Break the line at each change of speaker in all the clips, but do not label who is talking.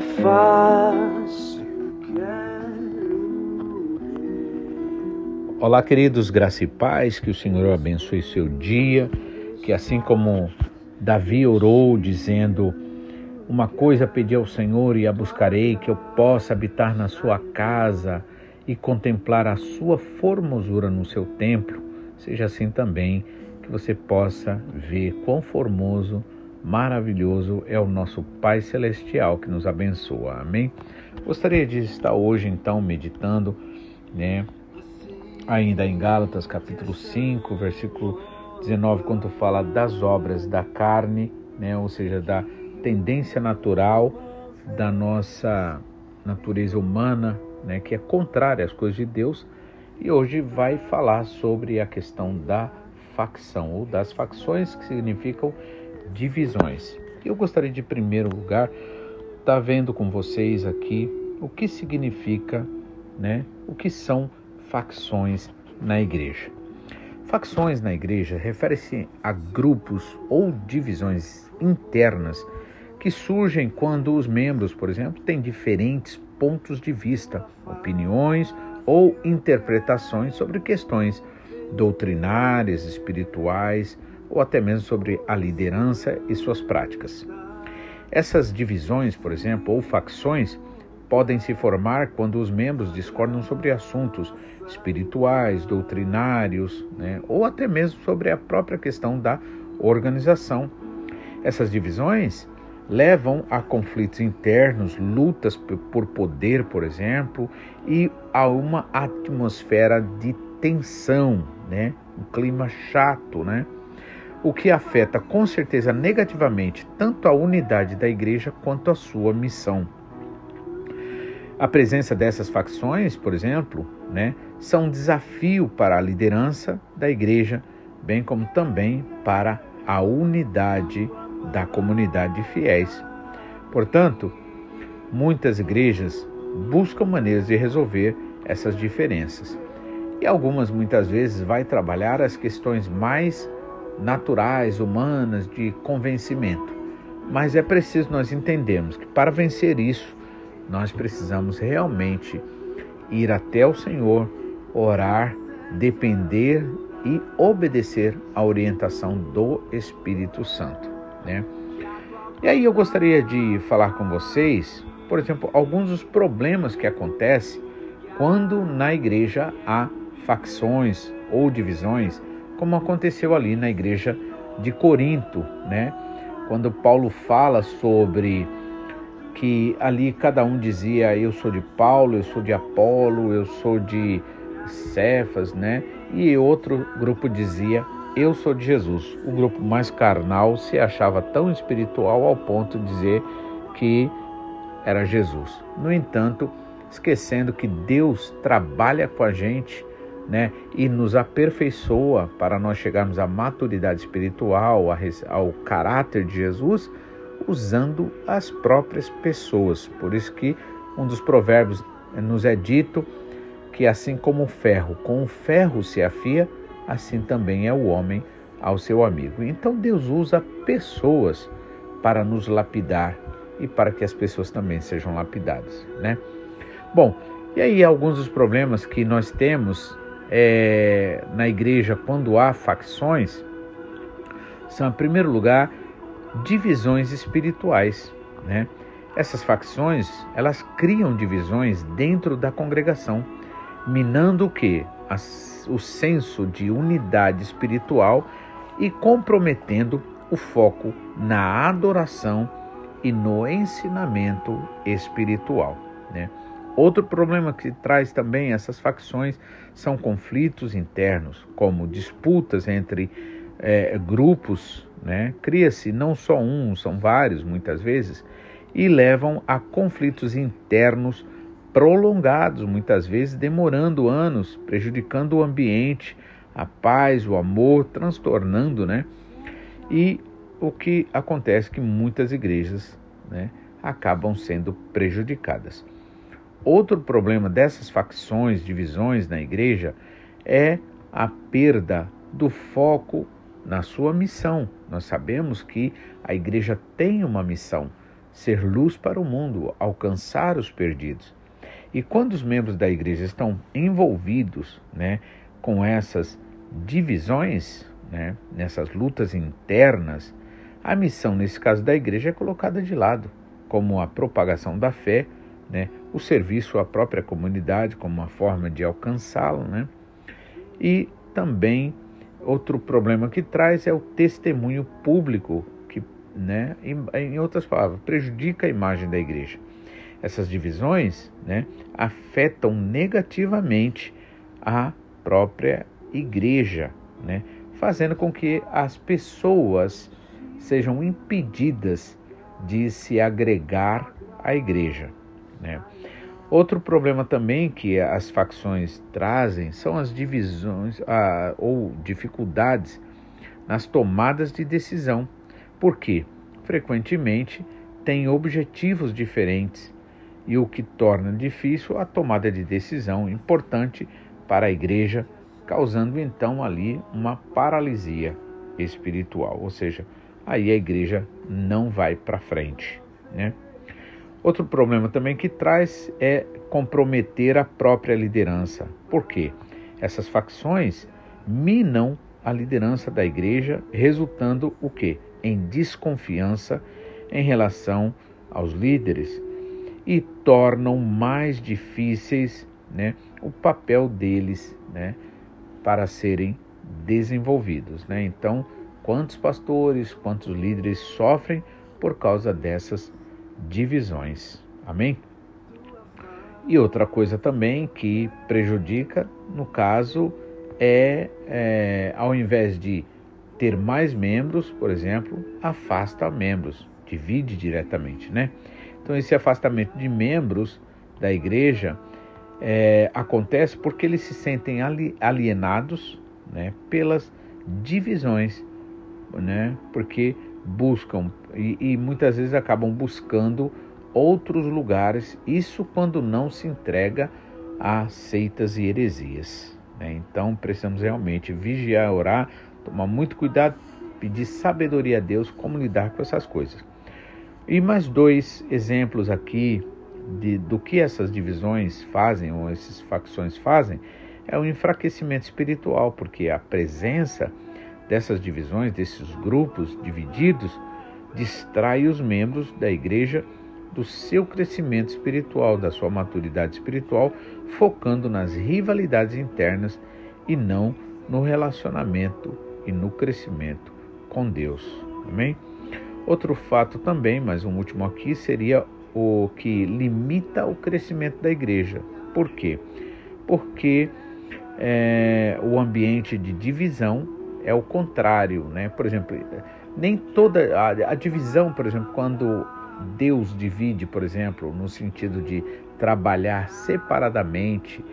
face.
Olá, queridos, graça e paz, que o Senhor abençoe seu dia, que assim como Davi orou dizendo: Uma coisa pedi ao Senhor e a buscarei, que eu possa habitar na sua casa e contemplar a sua formosura no seu templo, seja assim também que você possa ver quão formoso, maravilhoso é o nosso Pai Celestial que nos abençoa. Amém? Gostaria de estar hoje então meditando, né? Ainda em Gálatas capítulo 5, versículo 19, quando fala das obras da carne, né? Ou seja, da tendência natural da nossa natureza humana, né? Que é contrária às coisas de Deus. E hoje vai falar sobre a questão da facção ou das facções que significam divisões. Eu gostaria de, em primeiro lugar, estar tá vendo com vocês aqui o que significa, né? O que são facções na igreja. Facções na igreja refere-se a grupos ou divisões internas que surgem quando os membros, por exemplo, têm diferentes pontos de vista, opiniões ou interpretações sobre questões doutrinárias, espirituais ou até mesmo sobre a liderança e suas práticas. Essas divisões, por exemplo, ou facções, podem se formar quando os membros discordam sobre assuntos espirituais, doutrinários, né, ou até mesmo sobre a própria questão da organização. Essas divisões levam a conflitos internos, lutas por poder, por exemplo, e a uma atmosfera de tensão, né? um clima chato, né? O que afeta com certeza negativamente tanto a unidade da igreja quanto a sua missão. A presença dessas facções, por exemplo, né, são um desafio para a liderança da igreja, bem como também para a unidade da comunidade de fiéis. Portanto, muitas igrejas buscam maneiras de resolver essas diferenças. E algumas muitas vezes vai trabalhar as questões mais naturais, humanas, de convencimento. Mas é preciso nós entendermos que para vencer isso, nós precisamos realmente ir até o Senhor, orar, depender e obedecer à orientação do Espírito Santo, né? E aí eu gostaria de falar com vocês, por exemplo, alguns dos problemas que acontecem quando na igreja há facções ou divisões, como aconteceu ali na igreja de Corinto, né? Quando Paulo fala sobre que ali cada um dizia eu sou de Paulo, eu sou de Apolo, eu sou de Cefas, né? E outro grupo dizia eu sou de Jesus. O grupo mais carnal se achava tão espiritual ao ponto de dizer que era Jesus. No entanto, esquecendo que Deus trabalha com a gente, né, e nos aperfeiçoa para nós chegarmos à maturidade espiritual, ao caráter de Jesus, usando as próprias pessoas. Por isso que um dos provérbios nos é dito que assim como o ferro com o ferro se afia, assim também é o homem ao seu amigo. Então Deus usa pessoas para nos lapidar e para que as pessoas também sejam lapidadas, né? Bom, e aí alguns dos problemas que nós temos é, na igreja quando há facções são, em primeiro lugar, divisões espirituais, né? Essas facções, elas criam divisões dentro da congregação, minando o que? o senso de unidade espiritual e comprometendo o foco na adoração e no ensinamento espiritual, né? Outro problema que traz também essas facções são conflitos internos, como disputas entre é, grupos né? Cria-se não só um, são vários muitas vezes, e levam a conflitos internos prolongados, muitas vezes demorando anos, prejudicando o ambiente, a paz, o amor, transtornando, né? E o que acontece é que muitas igrejas, né, acabam sendo prejudicadas. Outro problema dessas facções, divisões na igreja é a perda do foco na sua missão. Nós sabemos que a igreja tem uma missão, ser luz para o mundo, alcançar os perdidos. E quando os membros da igreja estão envolvidos né, com essas divisões, né, nessas lutas internas, a missão, nesse caso da igreja, é colocada de lado, como a propagação da fé, né, o serviço à própria comunidade, como uma forma de alcançá-la. Né, e também outro problema que traz é o testemunho público, que, né, em, em outras palavras, prejudica a imagem da igreja. Essas divisões né, afetam negativamente a própria igreja, né, fazendo com que as pessoas sejam impedidas de se agregar à igreja. Né? Outro problema também que as facções trazem são as divisões ah, ou dificuldades nas tomadas de decisão. Por quê? Frequentemente têm objetivos diferentes e o que torna difícil a tomada de decisão importante para a igreja causando então ali uma paralisia espiritual, ou seja, aí a igreja não vai para frente, né? Outro problema também que traz é comprometer a própria liderança. Por quê? Essas facções minam a liderança da igreja, resultando o quê? Em desconfiança em relação aos líderes e tornam mais difíceis, né, o papel deles, né, para serem desenvolvidos. Né? Então, quantos pastores, quantos líderes sofrem por causa dessas divisões? Amém? E outra coisa também que prejudica, no caso, é, é ao invés de ter mais membros, por exemplo, afasta membros, divide diretamente, né? Então esse afastamento de membros da igreja é, acontece porque eles se sentem alienados né, pelas divisões, né, porque buscam e, e muitas vezes acabam buscando outros lugares, isso quando não se entrega a seitas e heresias. Né? Então precisamos realmente vigiar, orar, tomar muito cuidado, pedir sabedoria a Deus como lidar com essas coisas. E mais dois exemplos aqui de, do que essas divisões fazem, ou essas facções fazem, é o enfraquecimento espiritual, porque a presença dessas divisões, desses grupos divididos, distrai os membros da igreja do seu crescimento espiritual, da sua maturidade espiritual, focando nas rivalidades internas e não no relacionamento e no crescimento com Deus. Amém? Outro fato também, mas um último aqui, seria o que limita o crescimento da igreja. Por quê? Porque é, o ambiente de divisão é o contrário, né? Por exemplo, nem toda a, a divisão, por exemplo, quando Deus divide, por exemplo, no sentido de trabalhar separadamente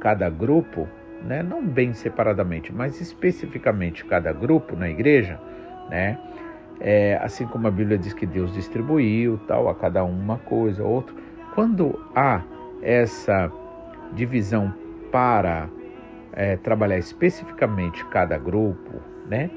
cada grupo, né? Não bem separadamente, mas especificamente cada grupo na igreja, né? É, assim como a Bíblia diz que Deus distribuiu tal a cada um uma coisa, outra. Quando há essa divisão para é, trabalhar especificamente cada grupo, né?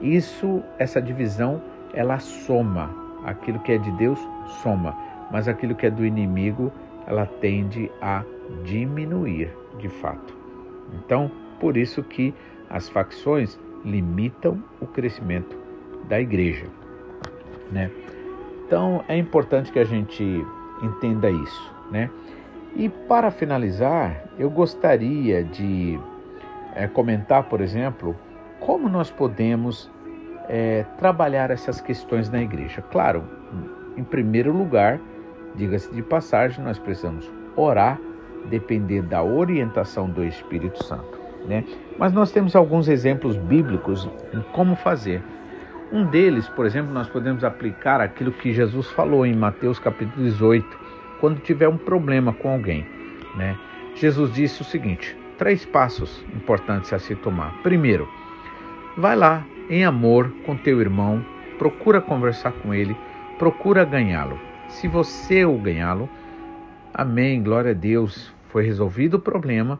Isso, essa divisão, ela soma. Aquilo que é de Deus soma, mas aquilo que é do inimigo, ela tende a diminuir, de fato. Então, por isso que as facções limitam o crescimento da igreja, né? Então é importante que a gente entenda isso, né? E para finalizar, eu gostaria de é, comentar, por exemplo, como nós podemos é, trabalhar essas questões na igreja. Claro, em primeiro lugar, diga-se de passagem, nós precisamos orar, depender da orientação do Espírito Santo. Né? Mas nós temos alguns exemplos bíblicos em como fazer. Um deles, por exemplo, nós podemos aplicar aquilo que Jesus falou em Mateus capítulo 18, quando tiver um problema com alguém. Né? Jesus disse o seguinte: três passos importantes a se tomar. Primeiro, vai lá em amor com teu irmão, procura conversar com ele, procura ganhá-lo. Se você o ganhá-lo, amém, glória a Deus, foi resolvido o problema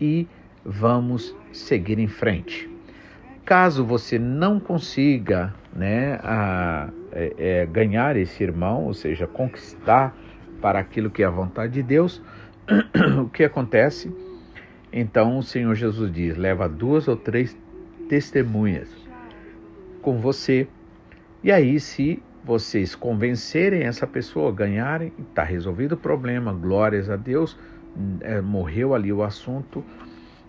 e vamos seguir em frente. Caso você não consiga né, a, é, é, ganhar esse irmão, ou seja, conquistar para aquilo que é a vontade de Deus, o que acontece? Então o Senhor Jesus diz: leva duas ou três testemunhas com você, e aí, se vocês convencerem essa pessoa, ganharem, está resolvido o problema, glórias a Deus, é, morreu ali o assunto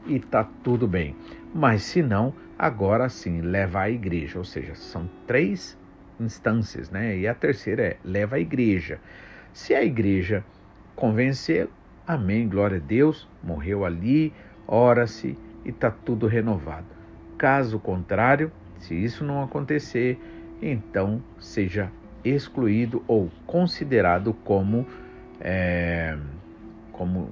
e está tudo bem. Mas se não, agora sim, leva à igreja, ou seja, são três instâncias, né? E a terceira é leva à igreja. Se a igreja convencer, amém, glória a Deus, morreu ali, ora-se e está tudo renovado. Caso contrário, se isso não acontecer, então seja excluído ou considerado como, é, como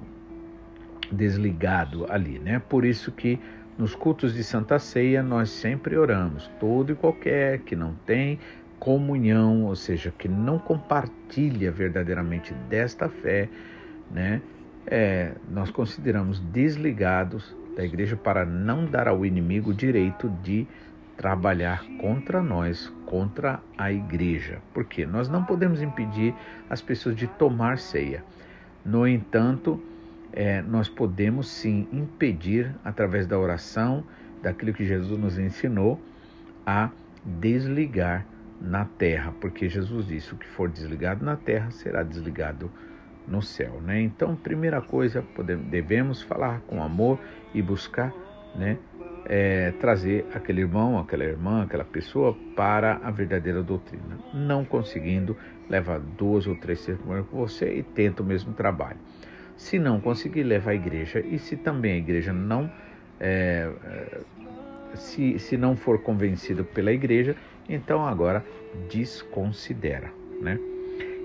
desligado ali, né? Por isso que nos cultos de Santa Ceia nós sempre oramos, todo e qualquer que não tem comunhão, ou seja, que não compartilha verdadeiramente desta fé, né? É, nós consideramos desligados da igreja para não dar ao inimigo o direito de trabalhar contra nós, contra a igreja. Porque nós não podemos impedir as pessoas de tomar ceia. No entanto, é, nós podemos sim impedir, através da oração, daquilo que Jesus nos ensinou, a desligar na terra, porque Jesus disse: o que for desligado na terra será desligado no céu, né? Então, primeira coisa, podemos, devemos falar com amor e buscar, né, é, trazer aquele irmão, aquela irmã, aquela pessoa para a verdadeira doutrina. Não conseguindo, leva duas ou três testemunhas com você e tenta o mesmo trabalho. Se não conseguir, leva à igreja. E se também a igreja não, é, é, se, se não for convencido pela igreja, então agora desconsidera, né?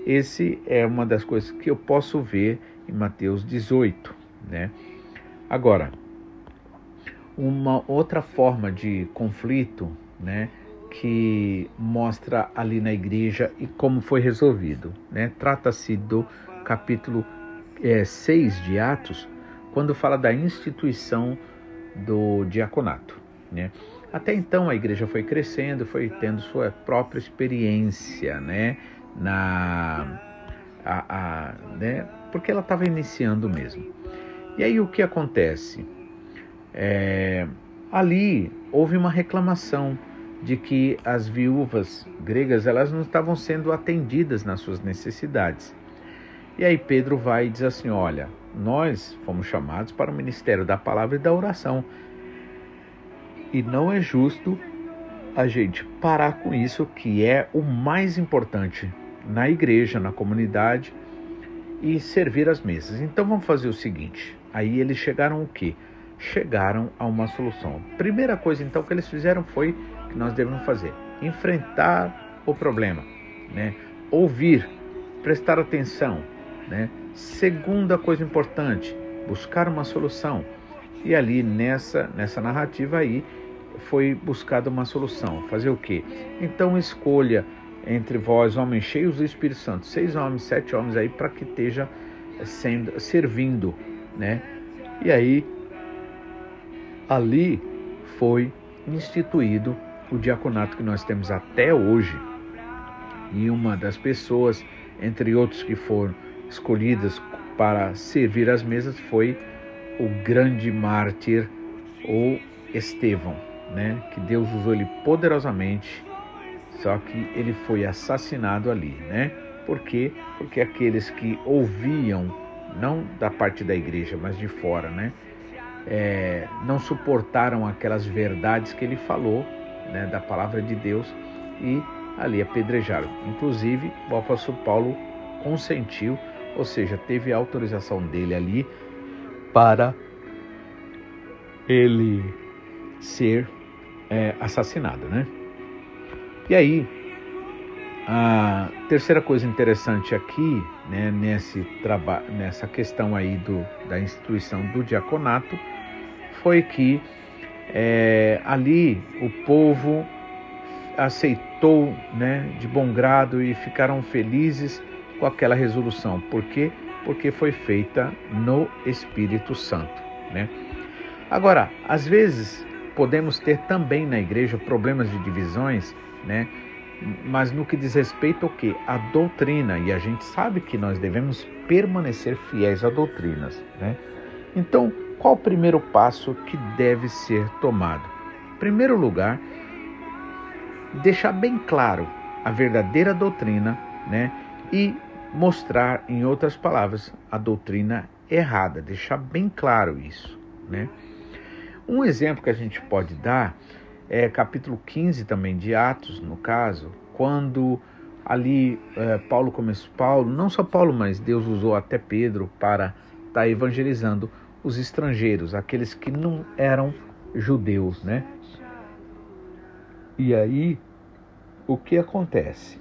Esse é uma das coisas que eu posso ver em Mateus 18, né? Agora, uma outra forma de conflito, né, que mostra ali na igreja e como foi resolvido, né? Trata-se do capítulo é, 6 de Atos, quando fala da instituição do diaconato, né? Até então a igreja foi crescendo, foi tendo sua própria experiência, né, na a, a, né, porque ela estava iniciando mesmo. E aí o que acontece? É, ali houve uma reclamação de que as viúvas gregas elas não estavam sendo atendidas nas suas necessidades. E aí Pedro vai e diz assim: Olha, nós fomos chamados para o ministério da palavra e da oração. E não é justo a gente parar com isso, que é o mais importante na igreja, na comunidade e servir as mesas. Então vamos fazer o seguinte: aí eles chegaram o quê? chegaram a uma solução. Primeira coisa então que eles fizeram foi que nós devemos fazer: enfrentar o problema, né? Ouvir, prestar atenção, né? Segunda coisa importante, buscar uma solução. E ali nessa nessa narrativa aí foi buscada uma solução. Fazer o quê? Então escolha entre vós, homens cheios do Espírito Santo, seis homens, sete homens aí para que esteja sendo servindo, né? E aí ali foi instituído o diaconato que nós temos até hoje. E uma das pessoas, entre outros que foram escolhidas para servir as mesas, foi o grande mártir, o Estevão, né? que Deus usou ele poderosamente, só que ele foi assassinado ali. Né? Por quê? Porque aqueles que ouviam, não da parte da igreja, mas de fora, né? é, não suportaram aquelas verdades que ele falou, né, da palavra de Deus, e ali apedrejaram. Inclusive, o apóstolo Paulo consentiu, ou seja, teve a autorização dele ali para ele ser é, assassinado, né? E aí, a terceira coisa interessante aqui, né, nesse nessa questão aí do, da instituição do diaconato, foi que é, ali o povo aceitou né, de bom grado e ficaram felizes com aquela resolução. Por quê? Porque foi feita no Espírito Santo. Né? Agora, às vezes podemos ter também na igreja problemas de divisões, né? mas no que diz respeito ao que? A doutrina, e a gente sabe que nós devemos permanecer fiéis a doutrinas. Né? Então, qual o primeiro passo que deve ser tomado? Em primeiro lugar, deixar bem claro a verdadeira doutrina né? e mostrar, em outras palavras, a doutrina errada, deixar bem claro isso. Né? Um exemplo que a gente pode dar é capítulo 15 também de Atos, no caso, quando ali é, Paulo começou, Paulo, não só Paulo, mas Deus usou até Pedro para estar tá evangelizando os estrangeiros, aqueles que não eram judeus, né? E aí, o que acontece?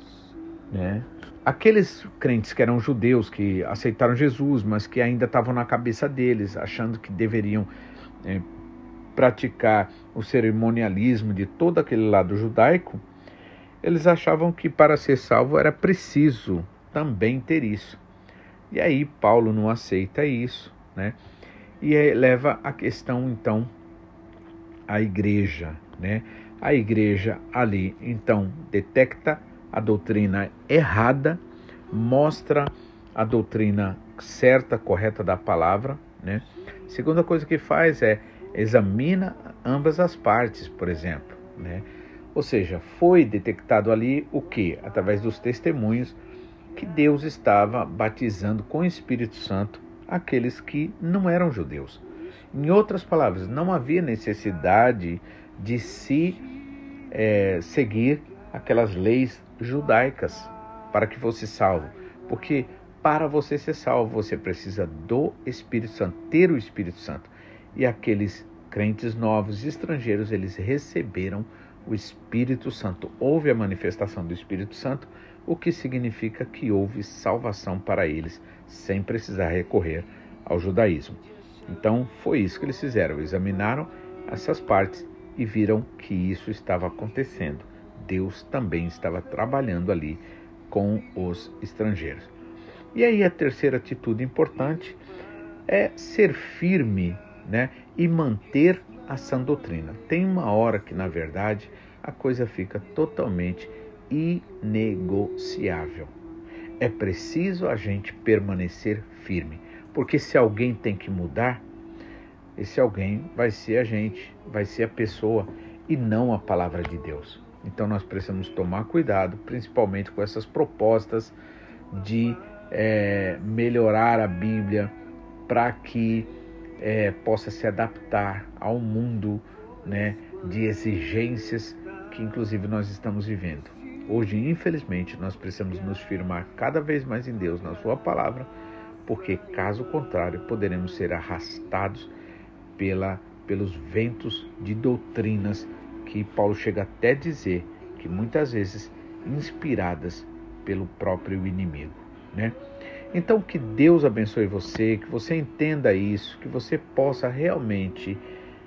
Né? Aqueles crentes que eram judeus, que aceitaram Jesus, mas que ainda estavam na cabeça deles, achando que deveriam é, praticar o cerimonialismo de todo aquele lado judaico, eles achavam que para ser salvo era preciso também ter isso. E aí Paulo não aceita isso, né? E leva a questão então à igreja, né? A igreja ali então detecta a doutrina errada, mostra a doutrina certa, correta da palavra, né? Segunda coisa que faz é examina ambas as partes, por exemplo. Né? Ou seja, foi detectado ali o que? Através dos testemunhos, que Deus estava batizando com o Espírito Santo aqueles que não eram judeus. Em outras palavras, não havia necessidade de se é, seguir aquelas leis judaicas para que fosse salvo, porque para você ser salvo você precisa do Espírito Santo, ter o Espírito Santo e aqueles crentes novos estrangeiros, eles receberam o Espírito Santo. Houve a manifestação do Espírito Santo, o que significa que houve salvação para eles, sem precisar recorrer ao judaísmo. Então, foi isso que eles fizeram, examinaram essas partes e viram que isso estava acontecendo. Deus também estava trabalhando ali com os estrangeiros. E aí a terceira atitude importante é ser firme né, e manter a sã doutrina. Tem uma hora que, na verdade, a coisa fica totalmente inegociável. É preciso a gente permanecer firme, porque se alguém tem que mudar, esse alguém vai ser a gente, vai ser a pessoa e não a palavra de Deus. Então nós precisamos tomar cuidado, principalmente com essas propostas de é, melhorar a Bíblia para que é, possa se adaptar ao mundo né, de exigências que, inclusive, nós estamos vivendo. Hoje, infelizmente, nós precisamos nos firmar cada vez mais em Deus, na Sua palavra, porque, caso contrário, poderemos ser arrastados pela, pelos ventos de doutrinas que Paulo chega até dizer que muitas vezes inspiradas pelo próprio inimigo, né? Então, que Deus abençoe você, que você entenda isso, que você possa realmente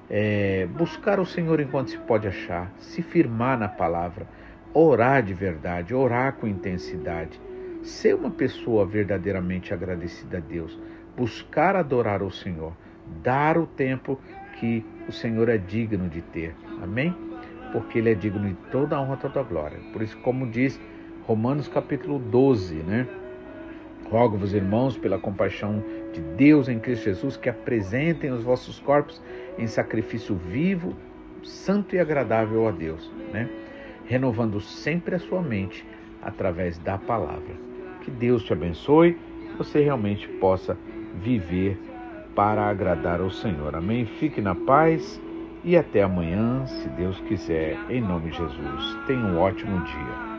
é, buscar o Senhor enquanto se pode achar, se firmar na palavra, orar de verdade, orar com intensidade, ser uma pessoa verdadeiramente agradecida a Deus, buscar adorar o Senhor, dar o tempo que o Senhor é digno de ter. Amém? Porque Ele é digno de toda a honra, toda glória. Por isso, como diz Romanos capítulo 12, né? Rogo-vos, irmãos, pela compaixão de Deus em Cristo Jesus, que apresentem os vossos corpos em sacrifício vivo, santo e agradável a Deus, né? renovando sempre a sua mente através da palavra. Que Deus te abençoe, você realmente possa viver para agradar ao Senhor. Amém? Fique na paz e até amanhã, se Deus quiser, em nome de Jesus. Tenha um ótimo dia.